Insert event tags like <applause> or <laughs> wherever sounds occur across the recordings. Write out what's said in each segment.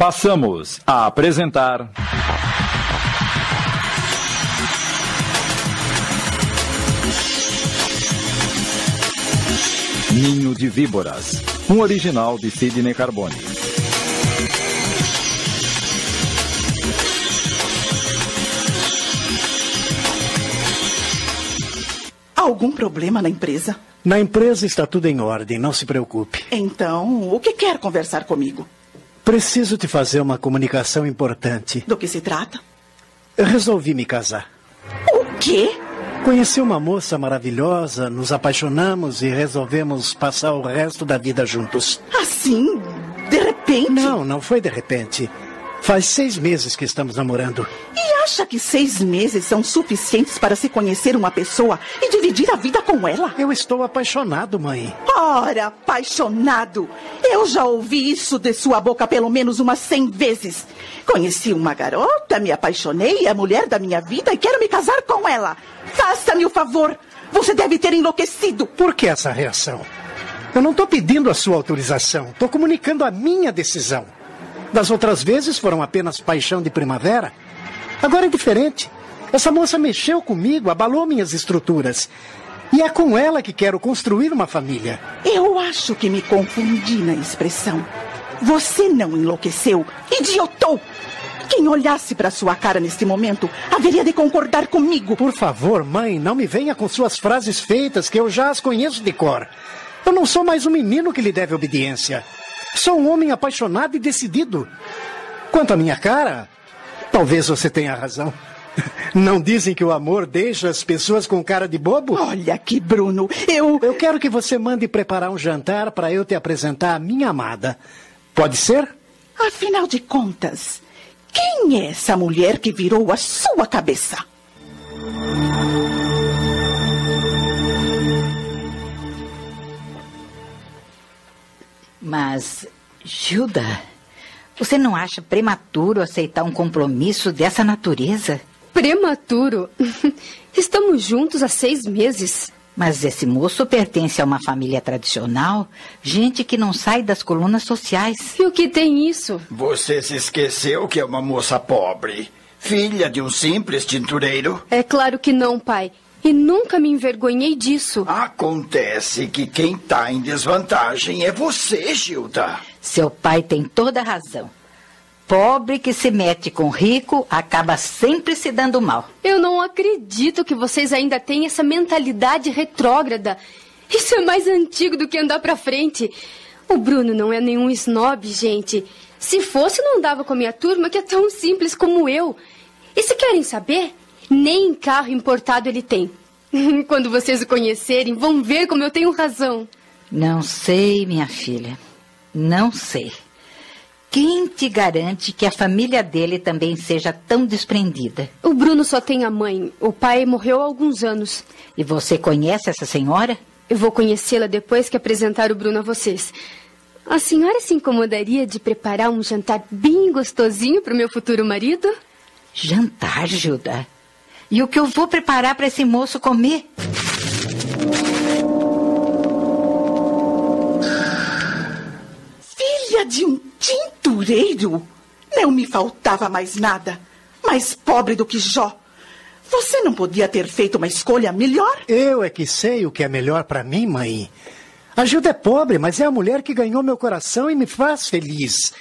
Passamos a apresentar. Ninho de Víboras, um original de Sidney Carbone. Algum problema na empresa? Na empresa está tudo em ordem, não se preocupe. Então, o que quer conversar comigo? Preciso te fazer uma comunicação importante. Do que se trata? Eu resolvi me casar. O quê? Conheci uma moça maravilhosa, nos apaixonamos e resolvemos passar o resto da vida juntos. Assim, de repente? Não, não foi de repente. Faz seis meses que estamos namorando. E acha que seis meses são suficientes para se conhecer uma pessoa e dividir a vida com ela? Eu estou apaixonado, mãe. Ora, apaixonado! Eu já ouvi isso de sua boca pelo menos umas cem vezes. Conheci uma garota, me apaixonei, é a mulher da minha vida e quero me casar com ela. Faça-me o favor. Você deve ter enlouquecido. Por que essa reação? Eu não estou pedindo a sua autorização. Estou comunicando a minha decisão. Das outras vezes foram apenas paixão de primavera. Agora é diferente. Essa moça mexeu comigo, abalou minhas estruturas. E é com ela que quero construir uma família. Eu acho que me confundi na expressão. Você não enlouqueceu, idiotou. Quem olhasse para sua cara neste momento haveria de concordar comigo. Por favor, mãe, não me venha com suas frases feitas que eu já as conheço de cor. Eu não sou mais um menino que lhe deve obediência. Sou um homem apaixonado e decidido. Quanto à minha cara, talvez você tenha razão. <laughs> Não dizem que o amor deixa as pessoas com cara de bobo? Olha aqui, Bruno, eu. Eu quero que você mande preparar um jantar para eu te apresentar a minha amada. Pode ser? Afinal de contas, quem é essa mulher que virou a sua cabeça? Mas, Gilda, você não acha prematuro aceitar um compromisso dessa natureza? Prematuro? <laughs> Estamos juntos há seis meses. Mas esse moço pertence a uma família tradicional, gente que não sai das colunas sociais. E o que tem isso? Você se esqueceu que é uma moça pobre, filha de um simples tintureiro? É claro que não, pai. E nunca me envergonhei disso. Acontece que quem está em desvantagem é você, Gilda. Seu pai tem toda a razão. Pobre que se mete com rico acaba sempre se dando mal. Eu não acredito que vocês ainda têm essa mentalidade retrógrada. Isso é mais antigo do que andar pra frente. O Bruno não é nenhum snob, gente. Se fosse, não dava com a minha turma, que é tão simples como eu. E se querem saber, nem carro importado ele tem. <laughs> Quando vocês o conhecerem, vão ver como eu tenho razão. Não sei, minha filha. Não sei. Quem te garante que a família dele também seja tão desprendida? O Bruno só tem a mãe. O pai morreu há alguns anos. E você conhece essa senhora? Eu vou conhecê-la depois que apresentar o Bruno a vocês. A senhora se incomodaria de preparar um jantar bem gostosinho para o meu futuro marido? Jantar, Gilda? E o que eu vou preparar para esse moço comer? Filha de um tintureiro? Não me faltava mais nada. Mais pobre do que Jó. Você não podia ter feito uma escolha melhor? Eu é que sei o que é melhor para mim, mãe. A Gilda é pobre, mas é a mulher que ganhou meu coração e me faz feliz.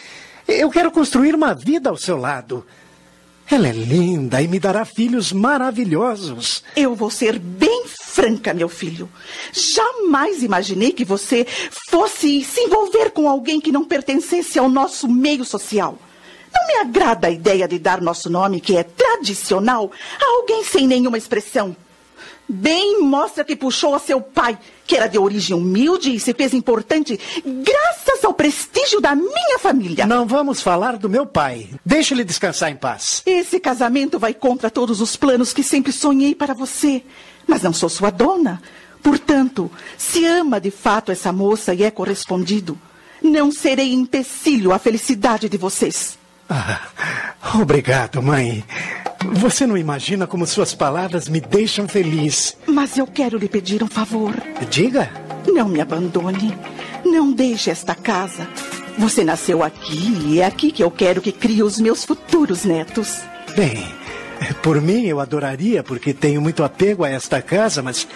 Eu quero construir uma vida ao seu lado. Ela é linda e me dará filhos maravilhosos. Eu vou ser bem franca, meu filho. Jamais imaginei que você fosse se envolver com alguém que não pertencesse ao nosso meio social. Não me agrada a ideia de dar nosso nome, que é tradicional, a alguém sem nenhuma expressão. Bem mostra que puxou a seu pai, que era de origem humilde e se fez importante graças ao prestígio da minha família. Não vamos falar do meu pai. Deixe ele descansar em paz. Esse casamento vai contra todos os planos que sempre sonhei para você. Mas não sou sua dona. Portanto, se ama de fato essa moça e é correspondido, não serei empecilho à felicidade de vocês. Ah, obrigado, mãe. Você não imagina como suas palavras me deixam feliz. Mas eu quero lhe pedir um favor. Diga. Não me abandone. Não deixe esta casa. Você nasceu aqui e é aqui que eu quero que crie os meus futuros netos. Bem, por mim eu adoraria, porque tenho muito apego a esta casa, mas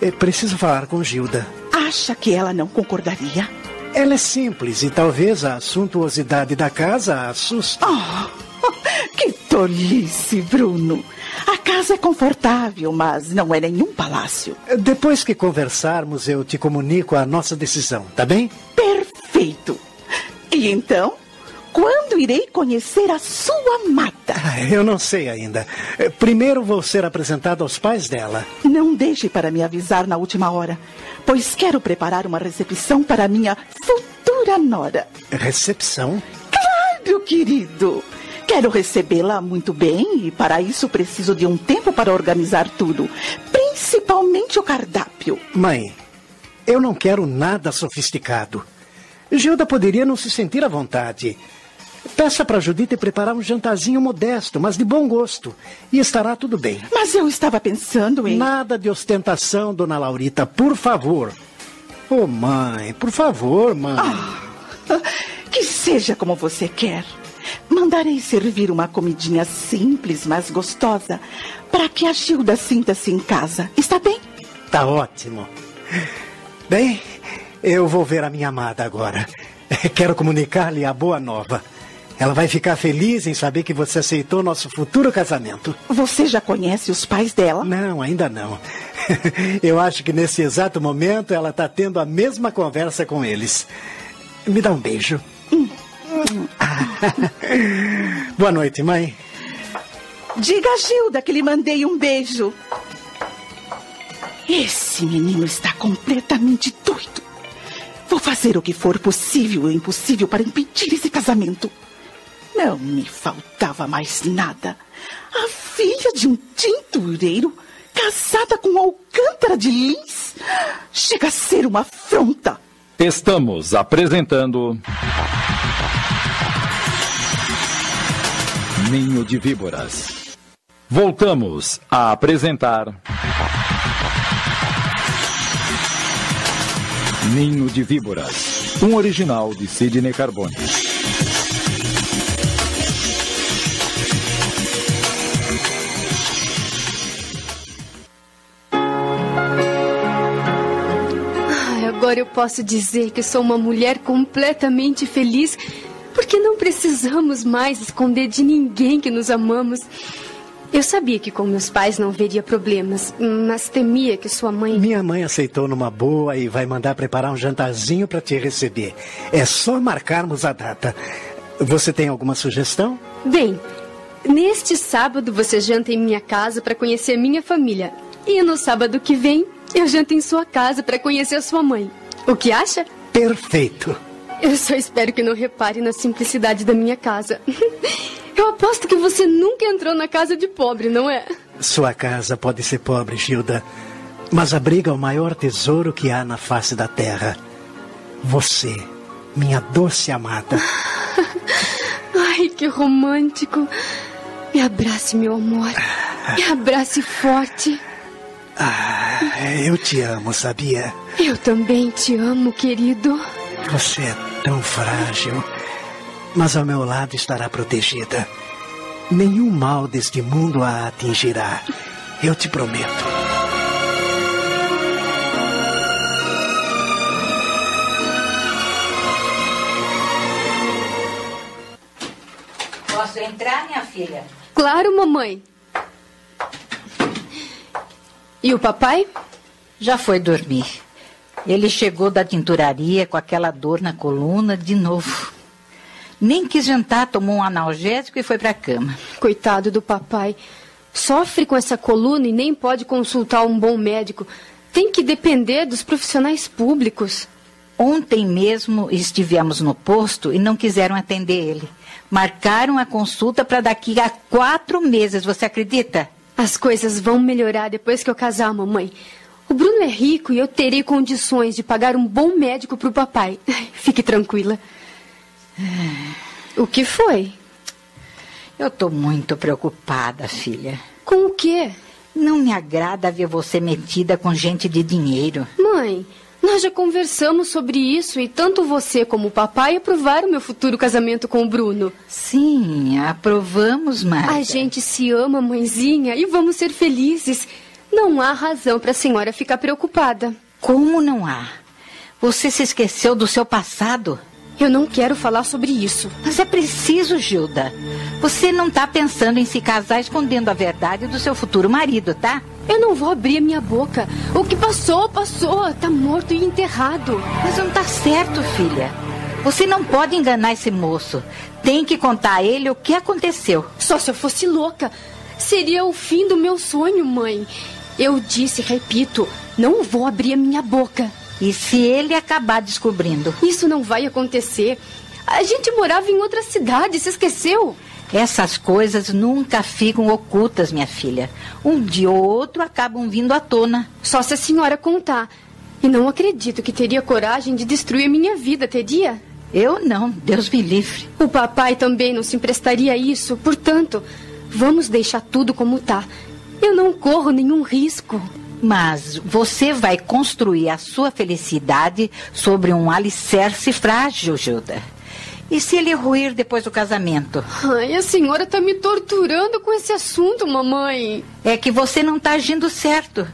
é preciso falar com Gilda. Acha que ela não concordaria? Ela é simples e talvez a suntuosidade da casa a assuste. Oh, <laughs> que tolice, Bruno. A casa é confortável, mas não é nenhum palácio. Depois que conversarmos, eu te comunico a nossa decisão, tá bem? Perfeito. E então? Quando irei conhecer a sua amada? Ah, Eu não sei ainda. Eh, Primeiro vou ser apresentado aos pais dela. Não deixe para me avisar na última hora, pois quero preparar uma recepção para minha futura nora. Recepção? Claro, querido. Quero recebê-la muito bem e para isso preciso de um tempo para organizar tudo, principalmente o cardápio. Mãe, eu não quero nada sofisticado. Gilda poderia não se sentir à vontade. Peça para Judite preparar um jantarzinho modesto, mas de bom gosto. E estará tudo bem. Mas eu estava pensando em. Nada de ostentação, dona Laurita, por favor. Ô, mãe, por favor, mãe. <laughs> Que seja como você quer. Mandarei servir uma comidinha simples, mas gostosa, para que a Gilda sinta-se em casa. Está bem? Tá ótimo. Bem, eu vou ver a minha amada agora. Quero comunicar-lhe a boa nova. Ela vai ficar feliz em saber que você aceitou nosso futuro casamento. Você já conhece os pais dela? Não, ainda não. Eu acho que nesse exato momento ela está tendo a mesma conversa com eles. Me dá um beijo. <laughs> Boa noite, mãe. Diga a Gilda que lhe mandei um beijo. Esse menino está completamente doido. Vou fazer o que for possível e impossível para impedir esse casamento. Não me faltava mais nada. A filha de um tintureiro casada com Alcântara de Lins chega a ser uma afronta. Estamos apresentando. Ninho de Víboras. Voltamos a apresentar. Ninho de Víboras. Um original de Sidney Carbone. Agora eu posso dizer que sou uma mulher completamente feliz, porque não precisamos mais esconder de ninguém que nos amamos. Eu sabia que com meus pais não veria problemas, mas temia que sua mãe. Minha mãe aceitou numa boa e vai mandar preparar um jantarzinho para te receber. É só marcarmos a data. Você tem alguma sugestão? Bem, neste sábado você janta em minha casa para conhecer minha família. E no sábado que vem, eu janto em sua casa para conhecer a sua mãe. O que acha? Perfeito. Eu só espero que não repare na simplicidade da minha casa. <laughs> Eu aposto que você nunca entrou na casa de pobre, não é? Sua casa pode ser pobre, Gilda, mas abriga o maior tesouro que há na face da terra. Você, minha doce amada. <laughs> Ai, que romântico. Me abrace, meu amor. Me abrace forte. Ah, eu te amo, sabia? Eu também te amo, querido. Você é tão frágil, mas ao meu lado estará protegida. Nenhum mal deste mundo a atingirá. Eu te prometo. Posso entrar, minha filha? Claro, mamãe. E o papai? Já foi dormir. Ele chegou da tinturaria com aquela dor na coluna de novo. Nem quis jantar, tomou um analgésico e foi para a cama. Coitado do papai. Sofre com essa coluna e nem pode consultar um bom médico. Tem que depender dos profissionais públicos. Ontem mesmo estivemos no posto e não quiseram atender ele. Marcaram a consulta para daqui a quatro meses, você acredita? As coisas vão melhorar depois que eu casar, mamãe. O Bruno é rico e eu terei condições de pagar um bom médico para o papai. <laughs> Fique tranquila. O que foi? Eu estou muito preocupada, filha. Com o quê? Não me agrada ver você metida com gente de dinheiro. Mãe, Nós já conversamos sobre isso e tanto você como o papai aprovaram meu futuro casamento com o Bruno. Sim, aprovamos, Marta. A gente se ama, mãezinha, e vamos ser felizes. Não há razão para a senhora ficar preocupada. Como não há? Você se esqueceu do seu passado? Eu não quero falar sobre isso. Mas é preciso, Gilda. Você não está pensando em se casar escondendo a verdade do seu futuro marido, tá? Eu não vou abrir a minha boca. O que passou, passou. Tá morto e enterrado. Mas não tá certo, filha. Você não pode enganar esse moço. Tem que contar a ele o que aconteceu. Só se eu fosse louca. Seria o fim do meu sonho, mãe. Eu disse, repito, não vou abrir a minha boca. E se ele acabar descobrindo? Isso não vai acontecer. A gente morava em outra cidade, se esqueceu? Essas coisas nunca ficam ocultas, minha filha. Um dia ou outro acabam vindo à tona. Só se a senhora contar. E não acredito que teria coragem de destruir minha vida, teria? Eu não, Deus me livre. O papai também não se emprestaria a isso, portanto, vamos deixar tudo como tá. Eu não corro nenhum risco. Mas você vai construir a sua felicidade sobre um alicerce frágil, Gilda. E se ele ruir depois do casamento? Ai, a senhora está me torturando com esse assunto, mamãe. É que você não está agindo certo.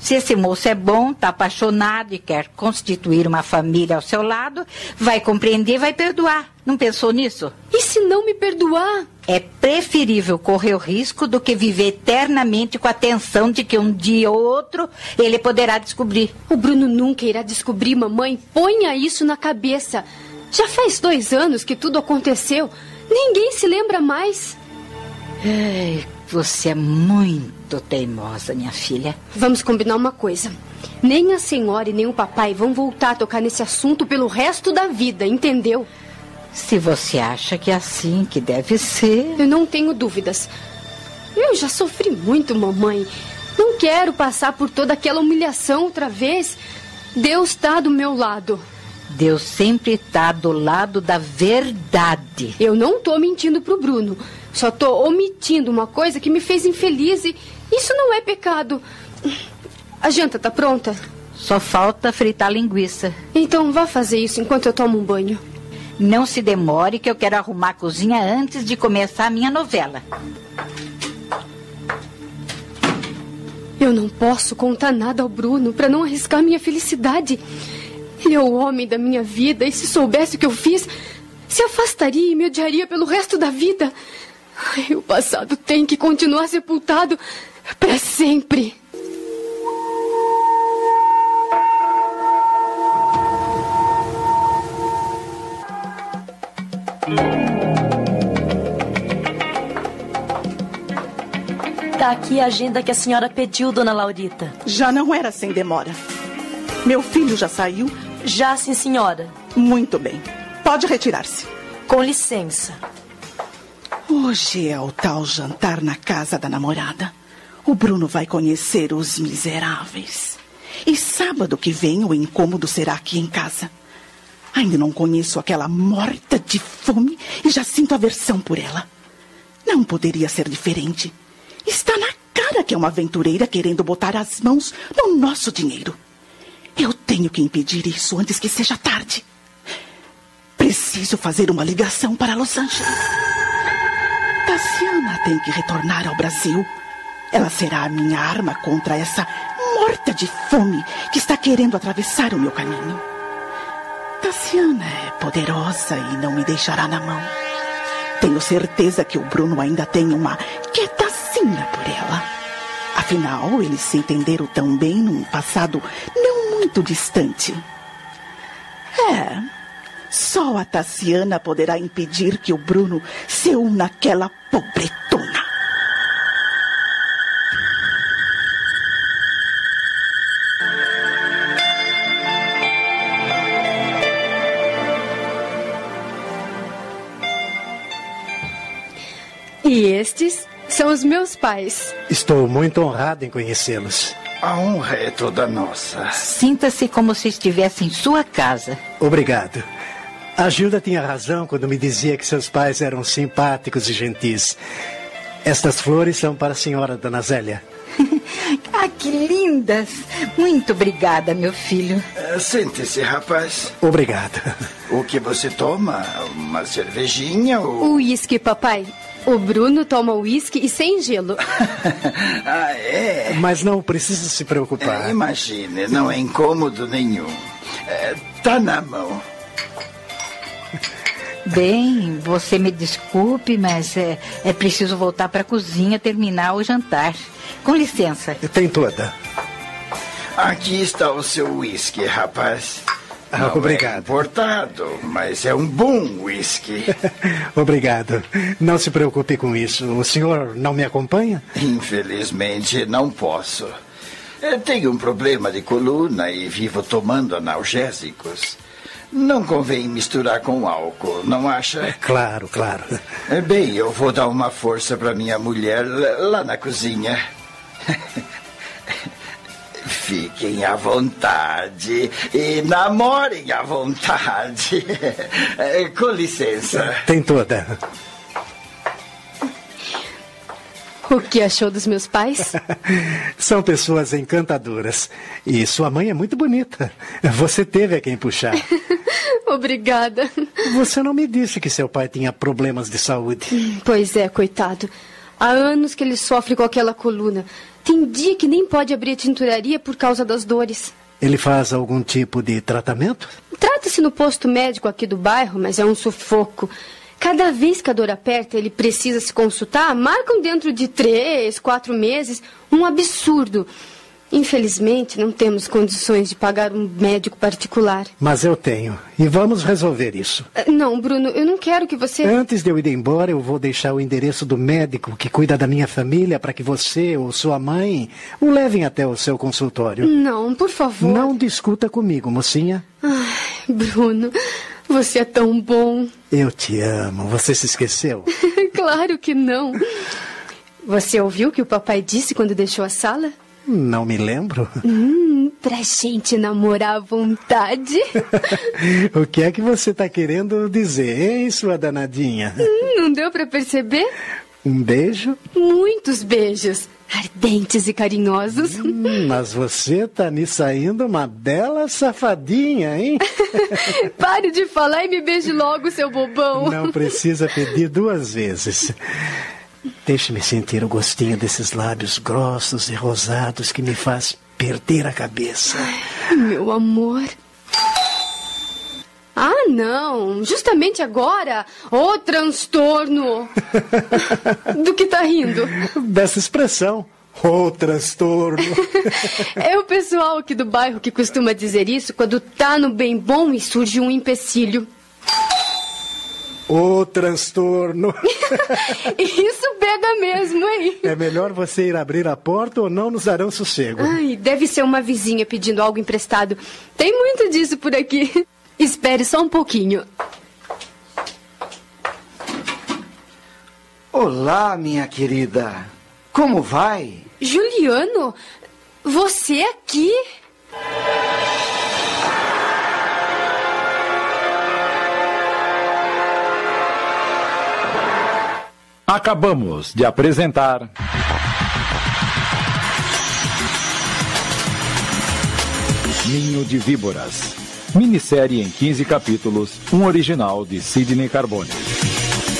Se esse moço é bom, está apaixonado e quer constituir uma família ao seu lado, vai compreender e vai perdoar. Não pensou nisso? E se não me perdoar? É preferível correr o risco do que viver eternamente com a tensão de que um dia ou outro ele poderá descobrir. O Bruno nunca irá descobrir, mamãe. Ponha isso na cabeça. Já faz dois anos que tudo aconteceu. Ninguém se lembra mais. Ai, você é muito teimosa, minha filha. Vamos combinar uma coisa. Nem a senhora e nem o papai vão voltar a tocar nesse assunto pelo resto da vida, entendeu? Se você acha que é assim que deve ser. Eu não tenho dúvidas. Eu já sofri muito, mamãe. Não quero passar por toda aquela humilhação outra vez. Deus está do meu lado. Deus sempre está do lado da verdade. Eu não estou mentindo pro Bruno. Só estou omitindo uma coisa que me fez infeliz e isso não é pecado. A janta tá pronta? Só falta fritar a linguiça. Então vá fazer isso enquanto eu tomo um banho. Não se demore que eu quero arrumar a cozinha antes de começar a minha novela. Eu não posso contar nada ao Bruno para não arriscar minha felicidade. Ele é o homem da minha vida e se soubesse o que eu fiz, se afastaria e me odiaria pelo resto da vida. Ai, o passado tem que continuar sepultado para sempre. Aqui a agenda que a senhora pediu, dona Laurita. Já não era sem demora. Meu filho já saiu? Já, sim, senhora. Muito bem. Pode retirar-se. Com licença. Hoje é o tal jantar na casa da namorada. O Bruno vai conhecer os miseráveis. E sábado que vem o incômodo será aqui em casa. Ainda não conheço aquela morta de fome e já sinto aversão por ela. Não poderia ser diferente. Está que é uma aventureira querendo botar as mãos no nosso dinheiro. Eu tenho que impedir isso antes que seja tarde. Preciso fazer uma ligação para Los Angeles. Tassiana tem que retornar ao Brasil. Ela será a minha arma contra essa morta de fome que está querendo atravessar o meu caminho. Tassiana é poderosa e não me deixará na mão. Tenho certeza que o Bruno ainda tem uma. Afinal, eles se entenderam tão bem num passado não muito distante. É, só a Tassiana poderá impedir que o Bruno se una àquela pobretona. E estes são os meus pais. Estou muito honrado em conhecê-los. A honra é toda nossa. Sinta-se como se estivesse em sua casa. Obrigado. A Gilda tinha razão quando me dizia que seus pais eram simpáticos e gentis. Estas flores são para a senhora, dona Zélia. <laughs> Ah, que lindas! Muito obrigada, meu filho. Eh, Sente-se, rapaz. Obrigado. O que você toma? Uma cervejinha ou. Uísque, papai. O Bruno toma uísque e sem gelo. <laughs> ah, é? Mas não precisa se É, preocupar. Imagine, não é incômodo nenhum. É, tá na mão. Bem, você me desculpe, mas é, é preciso voltar para a cozinha terminar o jantar. Com licença. Tem toda. Aqui está o seu uísque, rapaz. Ah, Não obrigado. É importado, mas é um bom uísque. <laughs> Obrigado. Não se preocupe com isso. O senhor não me acompanha? Infelizmente, não posso. Eu tenho um problema de coluna e vivo tomando analgésicos. Não convém misturar com álcool, não acha? <laughs> Claro, claro. É, Bem, eu vou dar uma força para minha mulher lá na cozinha. <laughs> Fiquem à vontade e namorem à vontade. <laughs> É, Com licença. Tem toda. O que achou dos meus pais? <laughs> São pessoas encantadoras. E sua mãe é muito bonita. Você teve a quem puxar. <laughs> Obrigada. Você não me disse que seu pai tinha problemas de saúde. Pois é, coitado. Há anos que ele sofre com aquela coluna. Tem dia que nem pode abrir a tinturaria por causa das dores. Ele faz algum tipo de tratamento? Trata-se no posto médico aqui do bairro, mas é um sufoco. Cada vez que a dor aperta, ele precisa se consultar, marcam dentro de três, quatro meses. Um absurdo. Infelizmente, não temos condições de pagar um médico particular. Mas eu tenho. E vamos resolver isso. Ah, Não, Bruno, eu não quero que você. Antes de eu ir embora, eu vou deixar o endereço do médico que cuida da minha família para que você ou sua mãe o levem até o seu consultório. Não, por favor. Não discuta comigo, mocinha. Ai, Bruno, você é tão bom. Eu te amo. Você se esqueceu? <laughs> claro que não. Você ouviu o que o papai disse quando deixou a sala? Não me lembro. <laughs> Hum, pra gente namorar à vontade. <laughs> o que é que você está querendo dizer, hein, sua danadinha? Hum, não deu pra perceber? Um beijo? Muitos beijos. Ardentes e carinhosos. Hum, mas você tá me saindo uma bela safadinha, hein? <laughs> Pare de falar e me beije logo, seu bobão. Não precisa pedir duas vezes. Deixe-me sentir o gostinho desses lábios grossos e rosados que me faz perder a cabeça. Meu amor. Ah, não. Justamente agora. Ô transtorno. <laughs> Do que tá rindo? Dessa expressão. O transtorno. <laughs> É o pessoal aqui do bairro que costuma dizer isso quando tá no bem bom e surge um empecilho. O transtorno. <laughs> Isso pega mesmo, hein? É melhor você ir abrir a porta ou não nos darão sossego. Ai, deve ser uma vizinha pedindo algo emprestado. Tem muito disso por aqui. Espere só um pouquinho. Olá, minha querida. Como vai? Juliano, você aqui? Acabamos de apresentar. Ninho de Víboras. Minissérie em 15 capítulos, um original de Sidney Carbone.